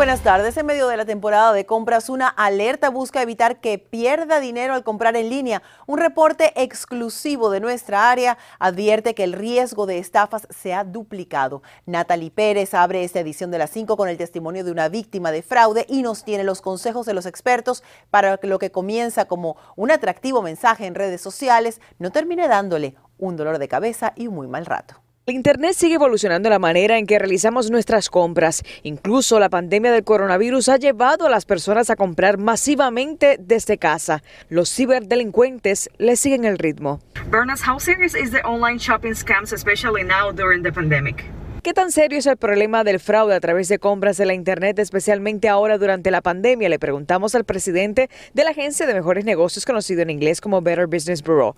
Buenas tardes. En medio de la temporada de compras, una alerta busca evitar que pierda dinero al comprar en línea. Un reporte exclusivo de nuestra área advierte que el riesgo de estafas se ha duplicado. Natalie Pérez abre esta edición de las 5 con el testimonio de una víctima de fraude y nos tiene los consejos de los expertos para que lo que comienza como un atractivo mensaje en redes sociales no termine dándole un dolor de cabeza y un muy mal rato. Internet sigue evolucionando la manera en que realizamos nuestras compras. Incluso la pandemia del coronavirus ha llevado a las personas a comprar masivamente desde casa. Los ciberdelincuentes le siguen el ritmo. Bernas, is the online shopping scams, especially now during the pandemic? ¿Qué tan serio es el problema del fraude a través de compras de la Internet, especialmente ahora durante la pandemia? Le preguntamos al presidente de la agencia de mejores negocios, conocido en inglés como Better Business Bureau.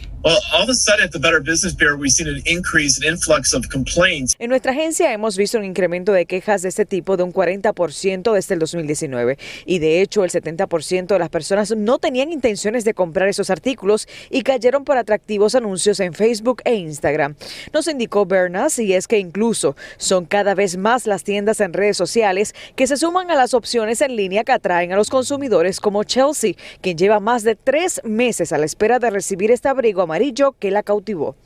En nuestra agencia hemos visto un incremento de quejas de este tipo de un 40% desde el 2019 y de hecho el 70% de las personas no tenían intenciones de comprar esos artículos y cayeron por atractivos anuncios en Facebook e Instagram. Nos indicó Bernas y es que incluso son cada vez más las tiendas en redes sociales que se suman a las opciones en línea que atraen a los consumidores como Chelsea, quien lleva más de tres meses a la espera de recibir este abrigo amarillo que la cautivó.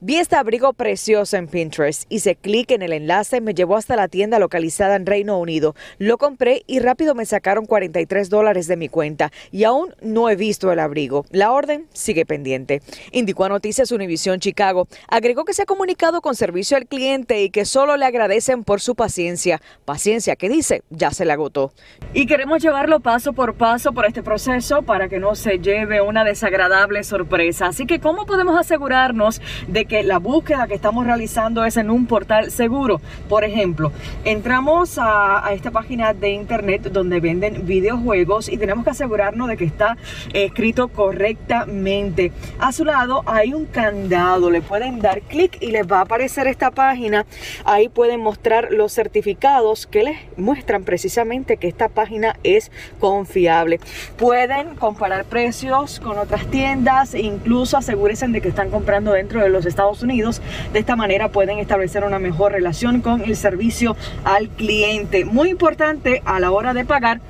Vi este abrigo precioso en Pinterest. Hice clic en el enlace y me llevó hasta la tienda localizada en Reino Unido. Lo compré y rápido me sacaron 43 dólares de mi cuenta y aún no he visto el abrigo. La orden sigue pendiente. Indicó a Noticias Univisión Chicago. Agregó que se ha comunicado con servicio al cliente y que solo le agradecen por su paciencia. Paciencia que dice ya se le agotó. Y queremos llevarlo paso por paso por este proceso para que no se lleve una desagradable sorpresa Así que, ¿cómo podemos asegurarnos de que la búsqueda que estamos realizando es en un portal seguro? Por ejemplo, entramos a, esta página de internet donde venden videojuegos y tenemos que asegurarnos de que está escrito correctamente. A su lado hay un candado, le pueden dar clic y les va a aparecer esta página. Ahí pueden mostrar los certificados que les muestran precisamente que esta página es confiable. Pueden comparar precios con otras tiendas incluso asegúrense de que están comprando dentro de los Estados Unidos. De esta manera pueden establecer una mejor relación con el servicio al cliente. Muy importante a la hora de pagar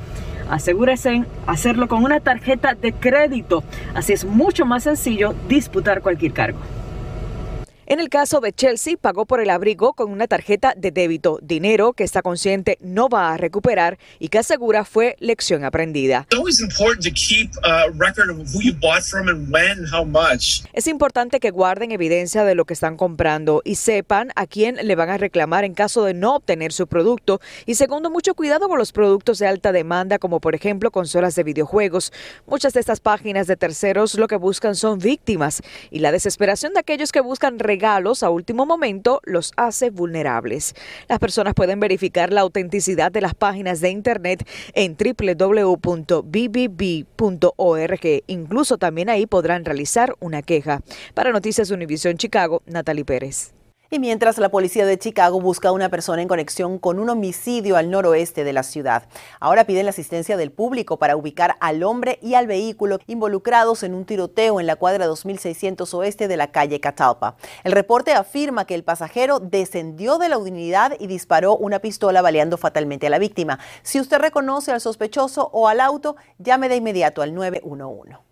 asegúrense hacerlo con una tarjeta de crédito. Así es mucho más sencillo disputar cualquier cargo. En el caso de Chelsea, pagó por el abrigo con una tarjeta de débito, dinero que está consciente no va a recuperar y que asegura fue lección aprendida. Es importante que guarden evidencia de lo que están comprando y sepan a quién le van a reclamar en caso de no obtener su producto. Y segundo, mucho cuidado con los productos de alta demanda, como por ejemplo consolas de videojuegos. Muchas de estas páginas de terceros lo que buscan son víctimas y la desesperación de aquellos que buscan regalos a último momento los hace vulnerables. Las personas pueden verificar la autenticidad de las páginas de Internet en www.bbb.org. Incluso también ahí podrán realizar una queja. Para Noticias Univisión Chicago, Natalie Pérez. Y mientras la policía de Chicago busca a una persona en conexión con un homicidio al noroeste de la ciudad, ahora piden la asistencia del público para ubicar al hombre y al vehículo involucrados en un tiroteo en la cuadra 2600 oeste de la calle Catalpa. El reporte afirma que el pasajero descendió de la unidad y disparó una pistola baleando fatalmente a la víctima. Si usted reconoce al sospechoso o al auto, llame de inmediato al 911.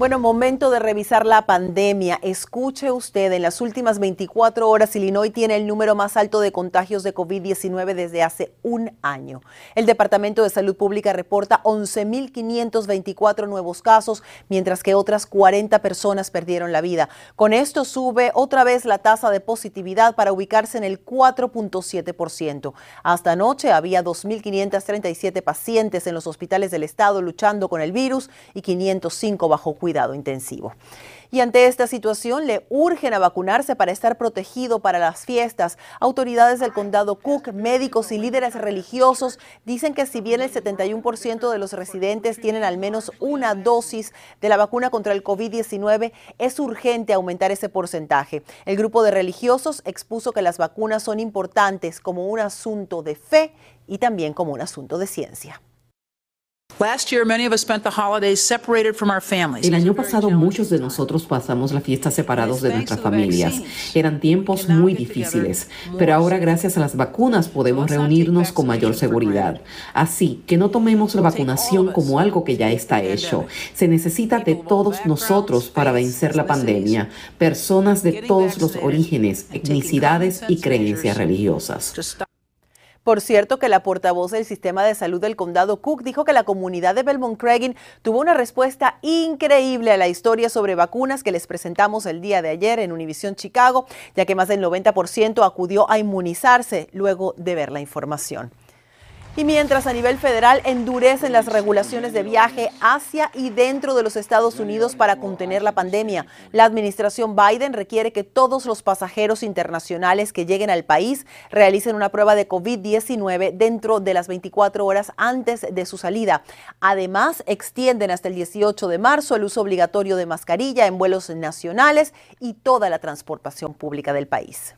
Bueno, momento de revisar la pandemia. Escuche usted, en las últimas 24 horas Illinois tiene el número más alto de contagios de COVID-19 desde hace un año. El Departamento de Salud Pública reporta 11.524 nuevos casos, mientras que otras 40 personas perdieron la vida. Con esto sube otra vez la tasa de positividad para ubicarse en el 4.7%. Hasta anoche había 2.537 pacientes en los hospitales del estado luchando con el virus y 505 bajo cuidado intensivo. Y ante esta situación le urgen a vacunarse para estar protegido para las fiestas. Autoridades del condado Cook, médicos y líderes religiosos dicen que si bien el 71% de los residentes tienen al menos una dosis de la vacuna contra el COVID-19, es urgente aumentar ese porcentaje. El grupo de religiosos expuso que las vacunas son importantes como un asunto de fe y también como un asunto de ciencia. El año pasado muchos de nosotros pasamos la fiesta separados de nuestras familias. Eran tiempos muy difíciles, pero ahora gracias a las vacunas podemos reunirnos con mayor seguridad. Así que no tomemos la vacunación como algo que ya está hecho. Se necesita de todos nosotros para vencer la pandemia, personas de todos los orígenes, etnicidades y creencias religiosas. Por cierto, que la portavoz del sistema de salud del condado Cook dijo que la comunidad de Belmont Craigin tuvo una respuesta increíble a la historia sobre vacunas que les presentamos el día de ayer en Univision Chicago, ya que más del 90% acudió a inmunizarse luego de ver la información. Y mientras a nivel federal endurecen las regulaciones de viaje hacia y dentro de los Estados Unidos para contener la pandemia, la administración Biden requiere que todos los pasajeros internacionales que lleguen al país realicen una prueba de COVID-19 dentro de las 24 horas antes de su salida. Además, extienden hasta el 18 de marzo el uso obligatorio de mascarilla en vuelos nacionales y toda la transportación pública del país.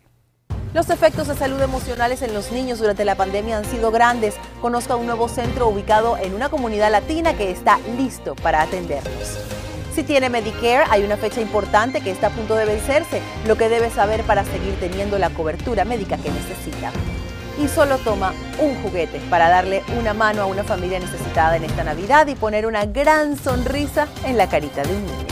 Los efectos de salud emocionales en los niños durante la pandemia han sido grandes. Conozca un nuevo centro ubicado en una comunidad latina que está listo para atenderlos. Si tiene Medicare, hay una fecha importante que está a punto de vencerse, lo que debe saber para seguir teniendo la cobertura médica que necesita. Y solo toma un juguete para darle una mano a una familia necesitada en esta Navidad y poner una gran sonrisa en la carita de un niño.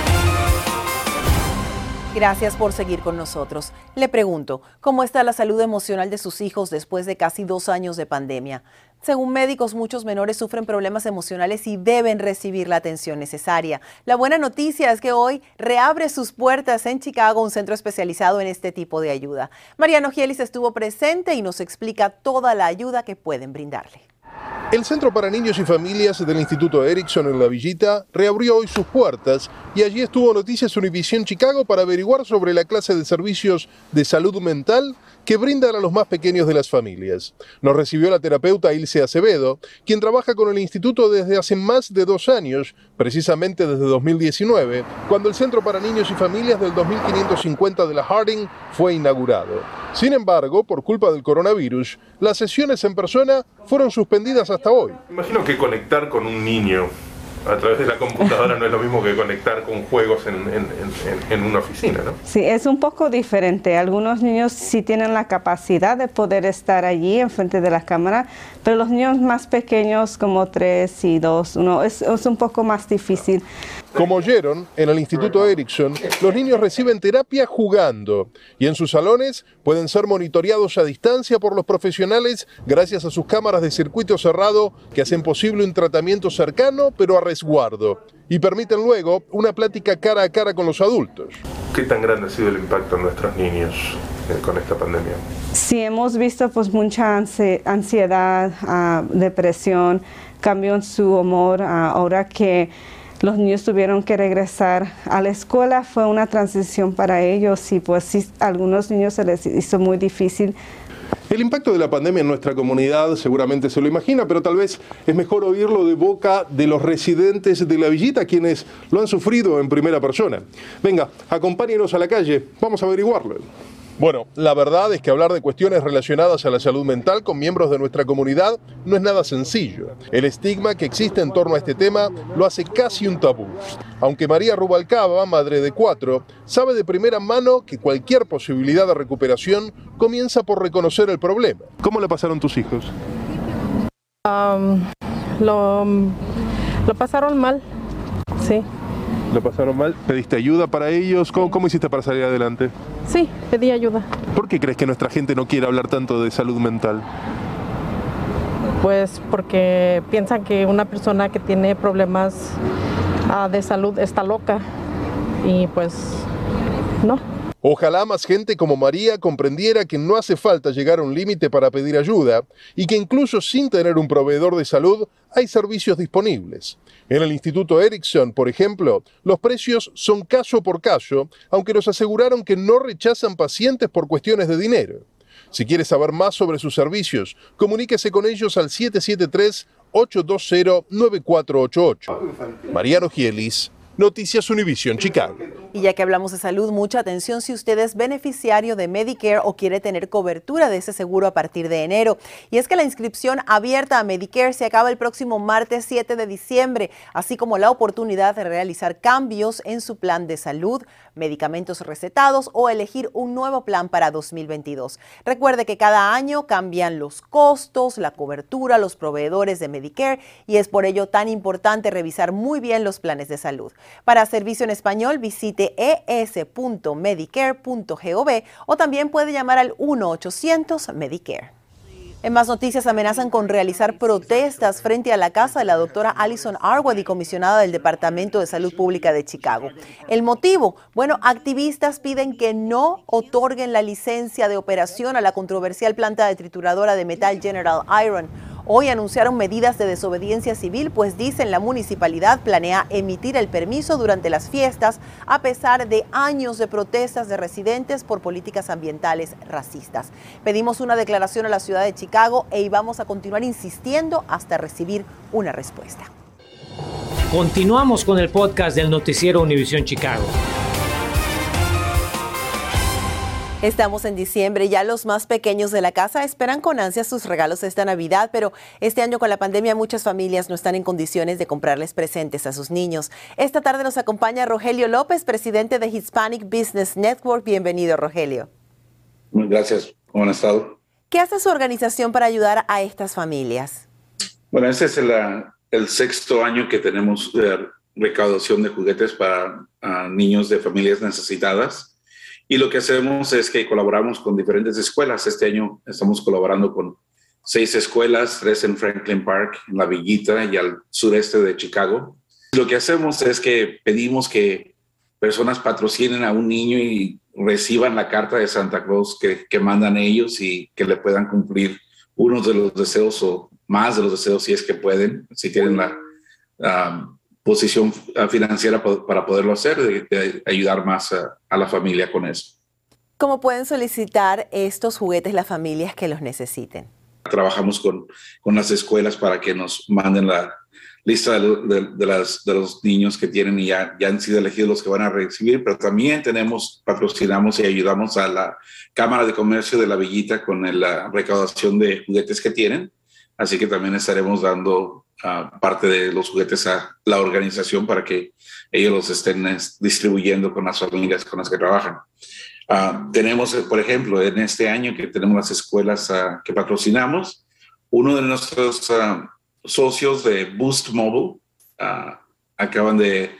Gracias por seguir con nosotros. Le pregunto, ¿cómo está la salud emocional de sus hijos después de casi dos años de pandemia? Según médicos, muchos menores sufren problemas emocionales y deben recibir la atención necesaria. La buena noticia es que hoy reabre sus puertas en Chicago un centro especializado en este tipo de ayuda. Mariano Gielis estuvo presente y nos explica toda la ayuda que pueden brindarle. El Centro para Niños y Familias del Instituto Erickson en La Villita reabrió hoy sus puertas y allí estuvo Noticias Univisión Chicago para averiguar sobre la clase de servicios de salud mental que brindan a los más pequeños de las familias. Nos recibió la terapeuta Ilse Acevedo, quien trabaja con el instituto desde hace más de dos años, precisamente desde 2019, cuando el Centro para Niños y Familias del 2550 de la Harding fue inaugurado. Sin embargo, por culpa del coronavirus, las sesiones en persona fueron suspendidas hasta hoy. Imagino que conectar con un niño a través de la computadora no es lo mismo que conectar con juegos en, una oficina, ¿no? Sí, es un poco diferente. Algunos niños sí tienen la capacidad de poder estar allí enfrente de la cámara, pero los niños más pequeños, como tres y dos, uno, es, es un poco más difícil. Como oyeron, en el Instituto Erickson, los niños reciben terapia jugando y en sus salones pueden ser monitoreados a distancia por los profesionales gracias a sus cámaras de circuito cerrado que hacen posible un tratamiento cercano pero a resguardo y permiten luego una plática cara a cara con los adultos. ¿Qué tan grande ha sido el impacto en nuestros niños eh, con esta pandemia? Sí, hemos visto pues mucha ansiedad, ah, depresión, cambio en su humor ah, ahora que los niños tuvieron que regresar a la escuela, fue una transición para ellos y pues sí, a algunos niños se les hizo muy difícil. El impacto de la pandemia en nuestra comunidad seguramente se lo imagina, pero tal vez es mejor oírlo de boca de los residentes de la villita, quienes lo han sufrido en primera persona. Venga, acompáñenos a la calle, vamos a averiguarlo. Bueno, la verdad es que hablar de cuestiones relacionadas a la salud mental con miembros de nuestra comunidad no es nada sencillo. El estigma que existe en torno a este tema lo hace casi un tabú. Aunque María Rubalcaba, madre de cuatro, sabe de primera mano que cualquier posibilidad de recuperación comienza por reconocer el problema. ¿Cómo le pasaron tus hijos? lo, lo pasaron mal, sí. ¿Lo pasaron mal? ¿Pediste ayuda para ellos? ¿Cómo, hiciste para salir adelante? Sí, pedí ayuda. ¿Por qué crees que nuestra gente no quiere hablar tanto de salud mental? Pues porque piensan que una persona que tiene problemas ah, de salud está loca y pues no. Ojalá más gente como María comprendiera que no hace falta llegar a un límite para pedir ayuda y que incluso sin tener un proveedor de salud hay servicios disponibles. En el Instituto Ericsson, por ejemplo, los precios son caso por caso, aunque nos aseguraron que no rechazan pacientes por cuestiones de dinero. Si quiere saber más sobre sus servicios, comuníquese con ellos al 773-820-9488. Mariano Gielis, Noticias Univision Chicago. Y ya que hablamos de salud, mucha atención si usted es beneficiario de Medicare o quiere tener cobertura de ese seguro a partir de enero. Y es que la inscripción abierta a Medicare se acaba el próximo martes 7 de diciembre, así como la oportunidad de realizar cambios en su plan de salud, medicamentos recetados o elegir un nuevo plan para 2022. Recuerde que cada año cambian los costos, la cobertura, los proveedores de Medicare y es por ello tan importante revisar muy bien los planes de salud. Para servicio en español, visite es.medicare.gov o también puede llamar al 1-800-Medicare. En más noticias amenazan con realizar protestas frente a la casa de la doctora Alison Arwady, comisionada del Departamento de Salud Pública de Chicago. El motivo, bueno, activistas piden que no otorguen la licencia de operación a la controversial planta de trituradora de metal General Iron. Hoy anunciaron medidas de desobediencia civil, pues dicen la municipalidad planea emitir el permiso durante las fiestas, a pesar de años de protestas de residentes por políticas ambientales racistas. Pedimos una declaración a la ciudad de Chicago e íbamos a continuar insistiendo hasta recibir una respuesta. Continuamos con el podcast del noticiero Univisión Chicago. Estamos en diciembre, ya los más pequeños de la casa esperan con ansia sus regalos esta Navidad, pero este año con la pandemia muchas familias no están en condiciones de comprarles presentes a sus niños. Esta tarde nos acompaña Rogelio López, presidente de Hispanic Business Network. Bienvenido, Rogelio. Gracias. ¿Cómo han estado? ¿Qué hace su organización para ayudar a estas familias? Bueno, este es el, el sexto año que tenemos de recaudación de juguetes para uh, niños de familias necesitadas. Y lo que hacemos es que colaboramos con diferentes escuelas. Este año estamos colaborando con seis escuelas, tres en Franklin Park, en la Villita y al sureste de Chicago. Lo que hacemos es que pedimos que personas patrocinen a un niño y reciban la carta de Santa Claus que, mandan ellos y que le puedan cumplir uno de los deseos o más de los deseos si es que pueden, si tienen la posición financiera para poderlo hacer, de, de ayudar más a, a, la familia con eso. ¿Cómo pueden solicitar estos juguetes las familias que los necesiten? Trabajamos con, con las escuelas para que nos manden la lista de, de, de, las, de los niños que tienen y ya, ya han sido elegidos los que van a recibir, pero también tenemos, patrocinamos y ayudamos a la Cámara de Comercio de la Villita con la recaudación de juguetes que tienen. Así que también estaremos dando uh, parte de los juguetes a la organización para que ellos los estén distribuyendo con las familias con las que trabajan. Uh, tenemos, por ejemplo, en este año que tenemos las escuelas uh, que patrocinamos, uno de nuestros socios de Boost Mobile acaban de,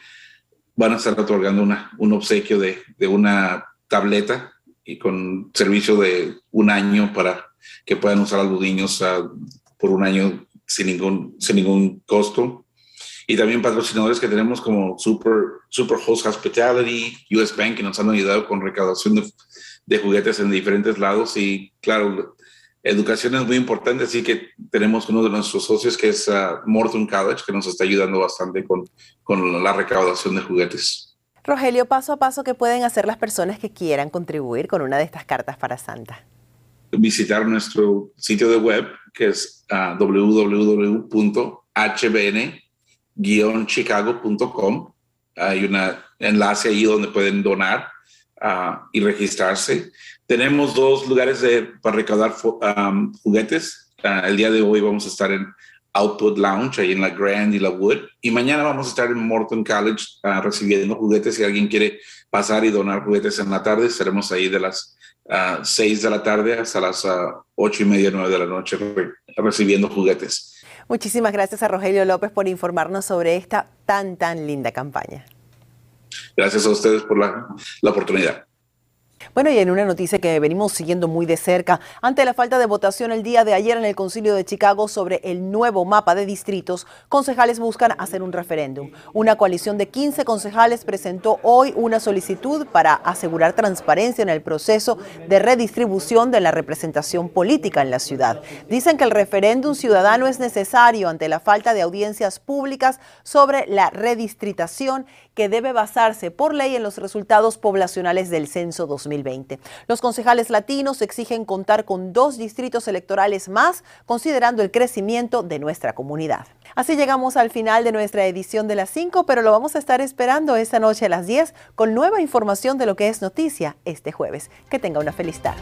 van a estar otorgando una, un obsequio de, de una tableta y con servicio de un año para que puedan usar a los niños por un año sin ningún, sin ningún costo. Y también patrocinadores que tenemos como Super, Super Host Hospitality, US Bank, que nos han ayudado con recaudación de, de juguetes en diferentes lados. Y claro, educación es muy importante, así que tenemos uno de nuestros socios que es uh, Morton College, que nos está ayudando bastante con, con la recaudación de juguetes. Rogelio, paso a paso, ¿qué pueden hacer las personas que quieran contribuir con una de estas cartas para Santa? Visitar nuestro sitio de web, que es uh, www.hbn-chicago.com. Hay un enlace ahí donde pueden donar uh, y registrarse. Tenemos dos lugares para recaudar juguetes. Uh, el día de hoy vamos a estar en Output Lounge, ahí en la Grand y la Wood. Y mañana vamos a estar en Morton College recibiendo juguetes. Si alguien quiere pasar y donar juguetes en la tarde, estaremos ahí de las uh, 6 de la tarde hasta las uh, 8 y media, 9 de la noche re recibiendo juguetes. Muchísimas gracias a Rogelio López por informarnos sobre esta tan, tan linda campaña. Gracias a ustedes por la, la oportunidad. Bueno, y en una noticia que venimos siguiendo muy de cerca, ante la falta de votación el día de ayer en el Concilio de Chicago sobre el nuevo mapa de distritos, concejales buscan hacer un referéndum. Una coalición de 15 concejales presentó hoy una solicitud para asegurar transparencia en el proceso de redistribución de la representación política en la ciudad. Dicen que el referéndum ciudadano es necesario ante la falta de audiencias públicas sobre la redistritación que debe basarse por ley en los resultados poblacionales del censo 2020. Los concejales latinos exigen contar con dos distritos electorales más, considerando el crecimiento de nuestra comunidad. Así llegamos al final de nuestra edición de las 5, pero lo vamos a estar esperando esta noche a las 10 con nueva información de lo que es noticia este jueves. Que tenga una feliz tarde.